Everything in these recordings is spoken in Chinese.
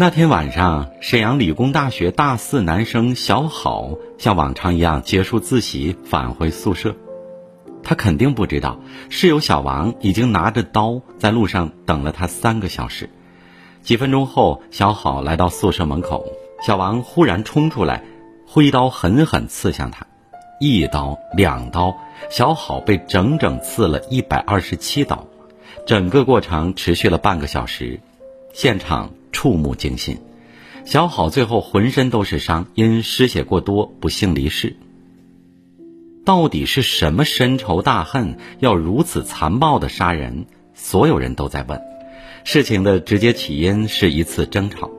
那天晚上，沈阳理工大学大四男生小好像往常一样结束自习返回宿舍。他肯定不知道，室友小王已经拿着刀在路上等了他三个小时。几分钟后，小好来到宿舍门口，小王忽然冲出来，挥刀狠狠刺向他，一刀两刀，小好被整整刺了一百二十七刀。整个过程持续了半个小时，现场。触目惊心，小好最后浑身都是伤，因失血过多不幸离世。到底是什么深仇大恨，要如此残暴的杀人？所有人都在问。事情的直接起因是一次争吵。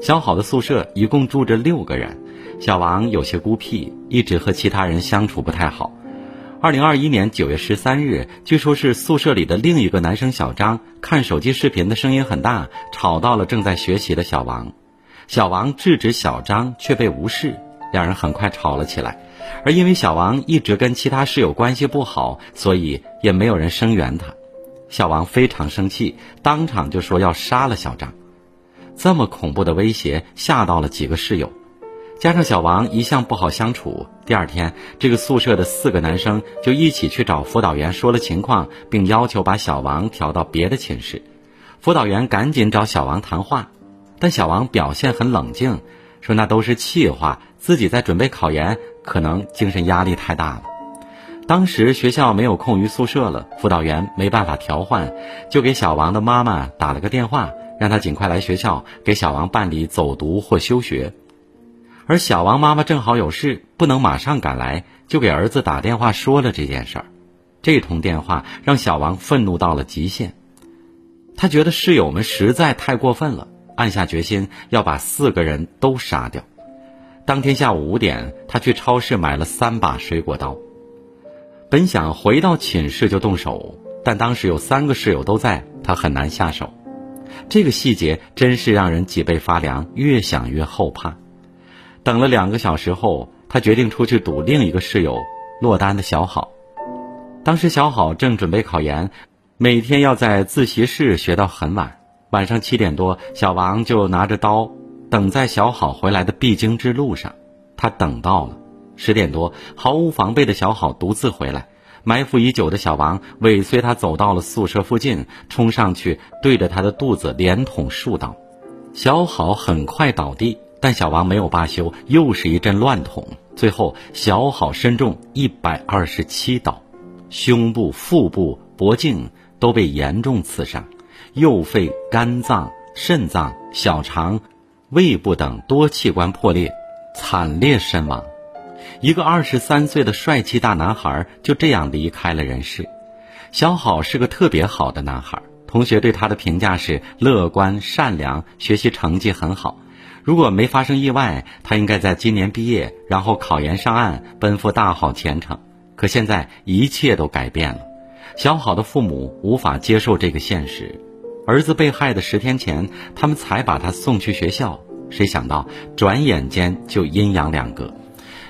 小好的宿舍一共住着六个人，小王有些孤僻，一直和其他人相处不太好。二零二一年九月十三日，据说是宿舍里的另一个男生小张看手机视频的声音很大，吵到了正在学习的小王。小王制止小张，却被无视，两人很快吵了起来。而因为小王一直跟其他室友关系不好，所以也没有人声援他。小王非常生气，当场就说要杀了小张。这么恐怖的威胁吓到了几个室友。加上小王一向不好相处，第二天，这个宿舍的四个男生就一起去找辅导员说了情况，并要求把小王调到别的寝室。辅导员赶紧找小王谈话，但小王表现很冷静，说那都是气话，自己在准备考研，可能精神压力太大了。当时学校没有空余宿舍了，辅导员没办法调换，就给小王的妈妈打了个电话，让他尽快来学校给小王办理走读或休学。而小王妈妈正好有事，不能马上赶来，就给儿子打电话说了这件事儿。这通电话让小王愤怒到了极限，他觉得室友们实在太过分了，暗下决心要把四个人都杀掉。当天下午五点，他去超市买了三把水果刀，本想回到寝室就动手，但当时有三个室友都在，他很难下手。这个细节真是让人脊背发凉，越想越后怕。等了两个小时后，他决定出去堵另一个室友落单的小好。当时小好正准备考研，每天要在自习室学到很晚。晚上七点多，小王就拿着刀等在小好回来的必经之路上。他等到了十点多，毫无防备的小好独自回来，埋伏已久的小王尾随他走到了宿舍附近，冲上去对着他的肚子连捅数刀。小好很快倒地。但小王没有罢休，又是一阵乱捅，最后小好身中一百二十七刀，胸部、腹部、脖颈都被严重刺伤，右肺、肝脏、肾脏、小肠、胃部等多器官破裂，惨烈身亡。一个二十三岁的帅气大男孩就这样离开了人世。小好是个特别好的男孩，同学对他的评价是乐观、善良，学习成绩很好。如果没发生意外，他应该在今年毕业，然后考研上岸，奔赴大好前程。可现在一切都改变了，小好的父母无法接受这个现实。儿子被害的十天前，他们才把他送去学校，谁想到转眼间就阴阳两隔。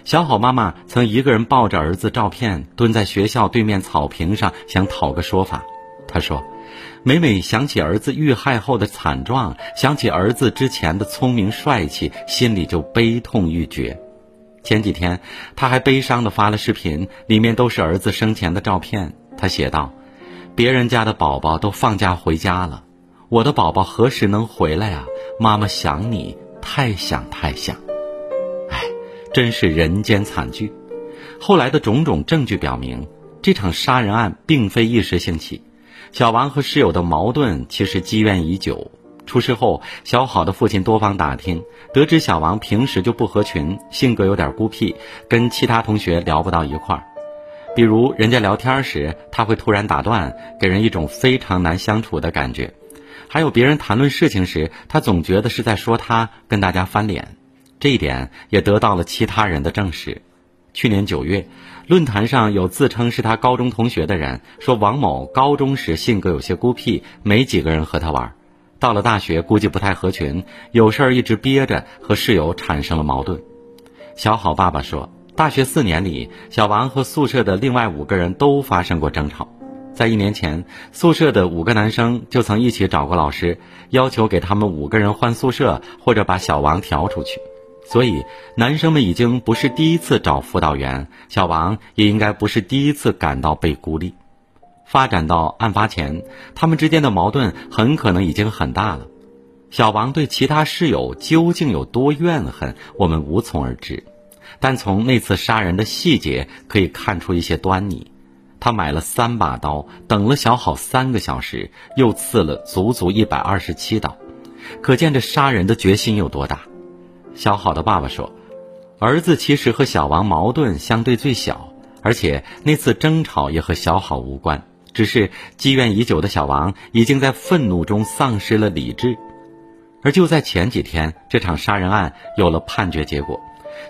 小好妈妈曾一个人抱着儿子照片，蹲在学校对面草坪上，想讨个说法。她说。每每想起儿子遇害后的惨状，想起儿子之前的聪明帅气，心里就悲痛欲绝。前几天，他还悲伤地发了视频，里面都是儿子生前的照片。他写道：“别人家的宝宝都放假回家了，我的宝宝何时能回来啊？妈妈想你，太想太想。”哎，真是人间惨剧。后来的种种证据表明，这场杀人案并非一时兴起。小王和室友的矛盾其实积怨已久。出事后，小好的父亲多方打听，得知小王平时就不合群，性格有点孤僻，跟其他同学聊不到一块儿。比如，人家聊天时，他会突然打断，给人一种非常难相处的感觉。还有别人谈论事情时，他总觉得是在说他，跟大家翻脸。这一点也得到了其他人的证实。去年九月，论坛上有自称是他高中同学的人说，王某高中时性格有些孤僻，没几个人和他玩。到了大学，估计不太合群，有事儿一直憋着，和室友产生了矛盾。小好爸爸说，大学四年里，小王和宿舍的另外五个人都发生过争吵。在一年前，宿舍的五个男生就曾一起找过老师，要求给他们五个人换宿舍，或者把小王调出去。所以，男生们已经不是第一次找辅导员，小王也应该不是第一次感到被孤立。发展到案发前，他们之间的矛盾很可能已经很大了。小王对其他室友究竟有多怨恨，我们无从而知。但从那次杀人的细节可以看出一些端倪。他买了三把刀，等了小好三个小时，又刺了足足一百二十七刀，可见这杀人的决心有多大。小好的爸爸说：“儿子其实和小王矛盾相对最小，而且那次争吵也和小好无关，只是积怨已久的小王已经在愤怒中丧失了理智。”而就在前几天，这场杀人案有了判决结果。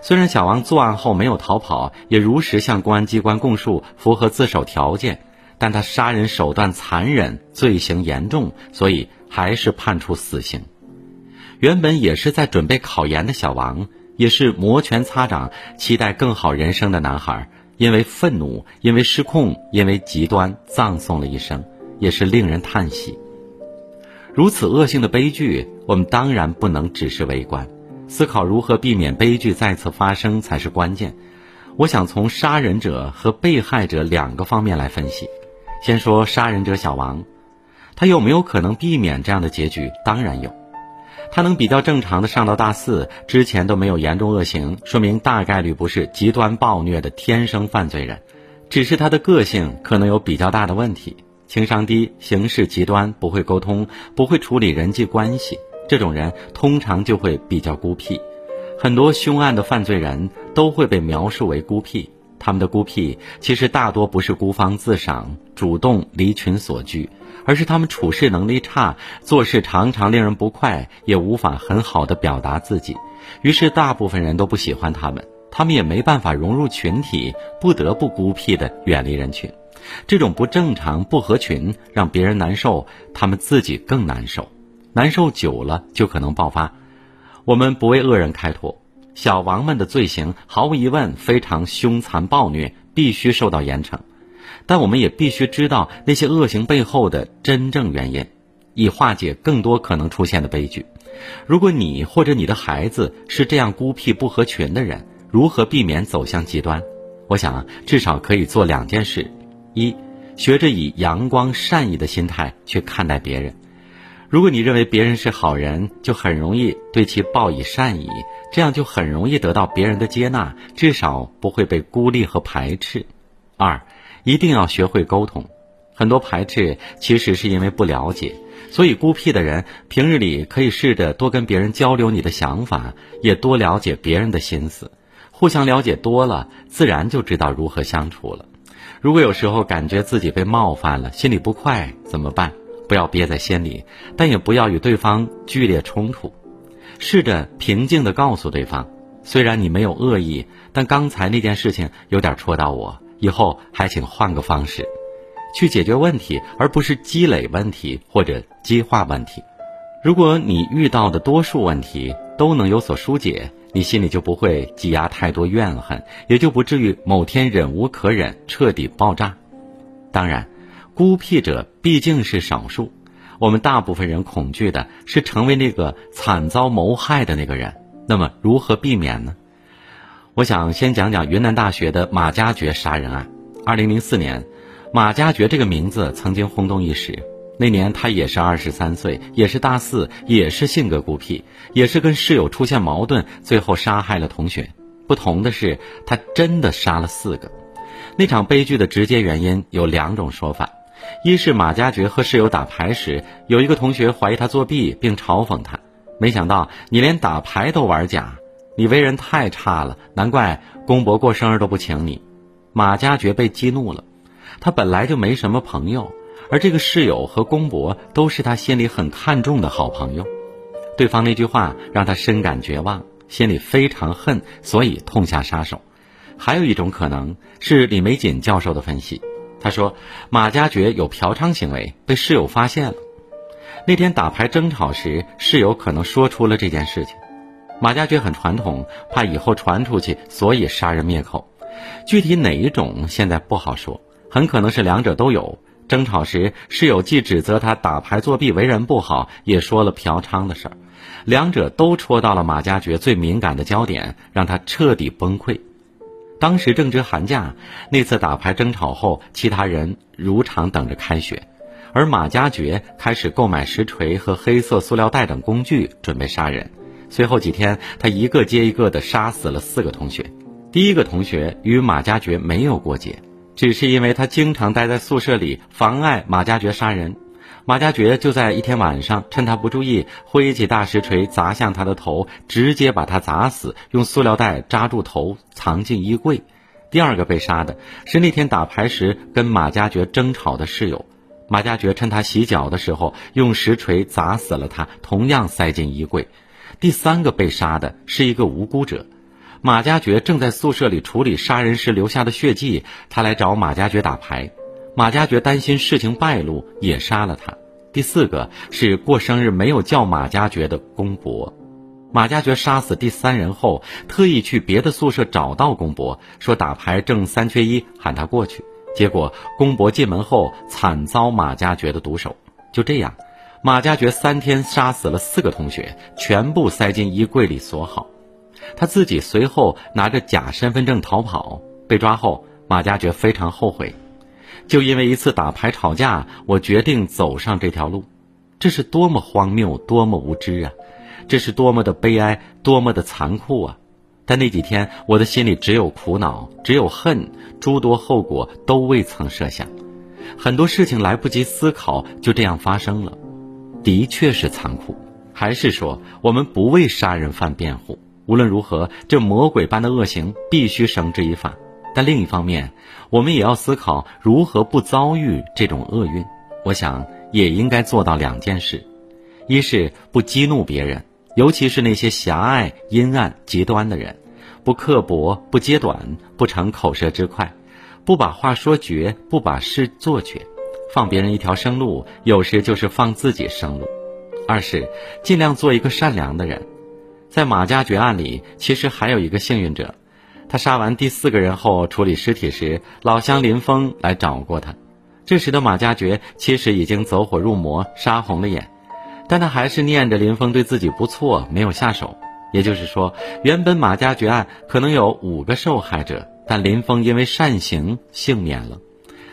虽然小王作案后没有逃跑，也如实向公安机关供述，符合自首条件，但他杀人手段残忍，罪行严重，所以还是判处死刑。原本也是在准备考研的小王，也是摩拳擦掌、期待更好人生的男孩，因为愤怒，因为失控，因为极端，葬送了一生，也是令人叹息。如此恶性的悲剧，我们当然不能只是围观。思考如何避免悲剧再次发生才是关键。我想从杀人者和被害者两个方面来分析。先说杀人者小王，他有没有可能避免这样的结局？当然有。他能比较正常的上到大四，之前都没有严重恶行，说明大概率不是极端暴虐的天生犯罪人，只是他的个性可能有比较大的问题，情商低，行事极端，不会沟通，不会处理人际关系。这种人通常就会比较孤僻，很多凶案的犯罪人都会被描述为孤僻。他们的孤僻其实大多不是孤芳自赏、主动离群所居，而是他们处事能力差，做事常常令人不快，也无法很好的表达自己。于是大部分人都不喜欢他们，他们也没办法融入群体，不得不孤僻的远离人群。这种不正常、不合群，让别人难受，他们自己更难受。难受久了就可能爆发。我们不为恶人开脱，小王们的罪行毫无疑问非常凶残暴虐，必须受到严惩。但我们也必须知道那些恶行背后的真正原因，以化解更多可能出现的悲剧。如果你或者你的孩子是这样孤僻不合群的人，如何避免走向极端？我想至少可以做两件事：一，学着以阳光善意的心态去看待别人。如果你认为别人是好人，就很容易对其报以善意，这样就很容易得到别人的接纳，至少不会被孤立和排斥。二，一定要学会沟通。很多排斥其实是因为不了解，所以孤僻的人平日里可以试着多跟别人交流你的想法，也多了解别人的心思。互相了解多了，自然就知道如何相处了。如果有时候感觉自己被冒犯了，心里不快，怎么办？不要憋在心里，但也不要与对方剧烈冲突，试着平静地告诉对方：虽然你没有恶意，但刚才那件事情有点戳到我，以后还请换个方式，去解决问题，而不是积累问题或者激化问题。如果你遇到的多数问题都能有所疏解，你心里就不会积压太多怨恨，也就不至于某天忍无可忍，彻底爆炸。当然。孤僻者毕竟是少数，我们大部分人恐惧的是成为那个惨遭谋害的那个人。那么如何避免呢？我想先讲讲云南大学的马加爵杀人案。二零零四年，马加爵这个名字曾经轰动一时。那年他也是二十三岁，也是大四，也是性格孤僻，也是跟室友出现矛盾，最后杀害了同学。不同的是，他真的杀了四个。那场悲剧的直接原因有两种说法。一是马加爵和室友打牌时，有一个同学怀疑他作弊，并嘲讽他。没想到你连打牌都玩假，你为人太差了，难怪公伯过生日都不请你。马加爵被激怒了，他本来就没什么朋友，而这个室友和公伯都是他心里很看重的好朋友。对方那句话让他深感绝望，心里非常恨，所以痛下杀手。还有一种可能是李玫瑾教授的分析。他说：“马加爵有嫖娼行为，被室友发现了。那天打牌争吵时，室友可能说出了这件事情。马加爵很传统，怕以后传出去，所以杀人灭口。具体哪一种现在不好说，很可能是两者都有。争吵时，室友既指责他打牌作弊、为人不好，也说了嫖娼的事儿，两者都戳到了马加爵最敏感的焦点，让他彻底崩溃。当时正值寒假，那次打牌争吵后，其他人如常等着开学，而马加爵开始购买石锤和黑色塑料袋等工具，准备杀人。随后几天，他一个接一个地杀死了四个同学。第一个同学与马加爵没有过节。只是因为他经常待在宿舍里，妨碍马加爵杀人。马加爵就在一天晚上，趁他不注意，挥起大石锤砸向他的头，直接把他砸死，用塑料袋扎住头，藏进衣柜。第二个被杀的是那天打牌时跟马加爵争吵的室友，马加爵趁他洗脚的时候，用石锤砸死了他，同样塞进衣柜。第三个被杀的是一个无辜者。马加爵正在宿舍里处理杀人时留下的血迹，他来找马加爵打牌，马加爵担心事情败露，也杀了他。第四个是过生日没有叫马加爵的公伯，马加爵杀死第三人后，特意去别的宿舍找到公伯，说打牌正三缺一，喊他过去。结果公伯进门后惨遭马加爵的毒手。就这样，马加爵三天杀死了四个同学，全部塞进衣柜里锁好。他自己随后拿着假身份证逃跑，被抓后，马加爵非常后悔。就因为一次打牌吵架，我决定走上这条路，这是多么荒谬，多么无知啊！这是多么的悲哀，多么的残酷啊！但那几天，我的心里只有苦恼，只有恨，诸多后果都未曾设想。很多事情来不及思考，就这样发生了，的确是残酷。还是说，我们不为杀人犯辩护？无论如何，这魔鬼般的恶行必须绳之以法。但另一方面，我们也要思考如何不遭遇这种厄运。我想也应该做到两件事：一是不激怒别人，尤其是那些狭隘、阴暗、极端的人；不刻薄，不揭短，不逞口舌之快，不把话说绝，不把事做绝。放别人一条生路，有时就是放自己生路。二是尽量做一个善良的人。在马加爵案里，其实还有一个幸运者。他杀完第四个人后，处理尸体时，老乡林峰来找过他。这时的马加爵其实已经走火入魔，杀红了眼，但他还是念着林峰对自己不错，没有下手。也就是说，原本马加爵案可能有五个受害者，但林峰因为善行幸免了。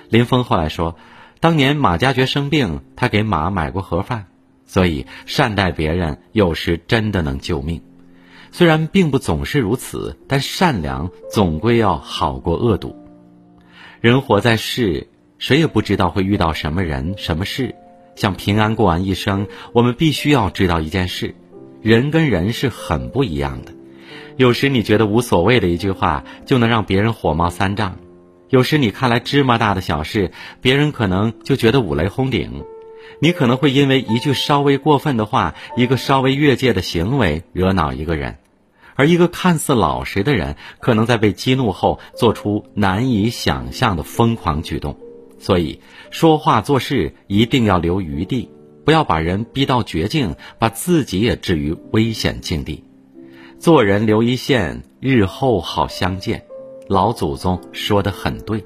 林峰后来说，当年马加爵生病，他给马买过盒饭。所以，善待别人有时真的能救命，虽然并不总是如此，但善良总归要好过恶毒。人活在世，谁也不知道会遇到什么人、什么事。想平安过完一生，我们必须要知道一件事：人跟人是很不一样的。有时你觉得无所谓的一句话，就能让别人火冒三丈；有时你看来芝麻大的小事，别人可能就觉得五雷轰顶。你可能会因为一句稍微过分的话，一个稍微越界的行为惹恼一个人，而一个看似老实的人，可能在被激怒后做出难以想象的疯狂举动。所以，说话做事一定要留余地，不要把人逼到绝境，把自己也置于危险境地。做人留一线，日后好相见。老祖宗说的很对。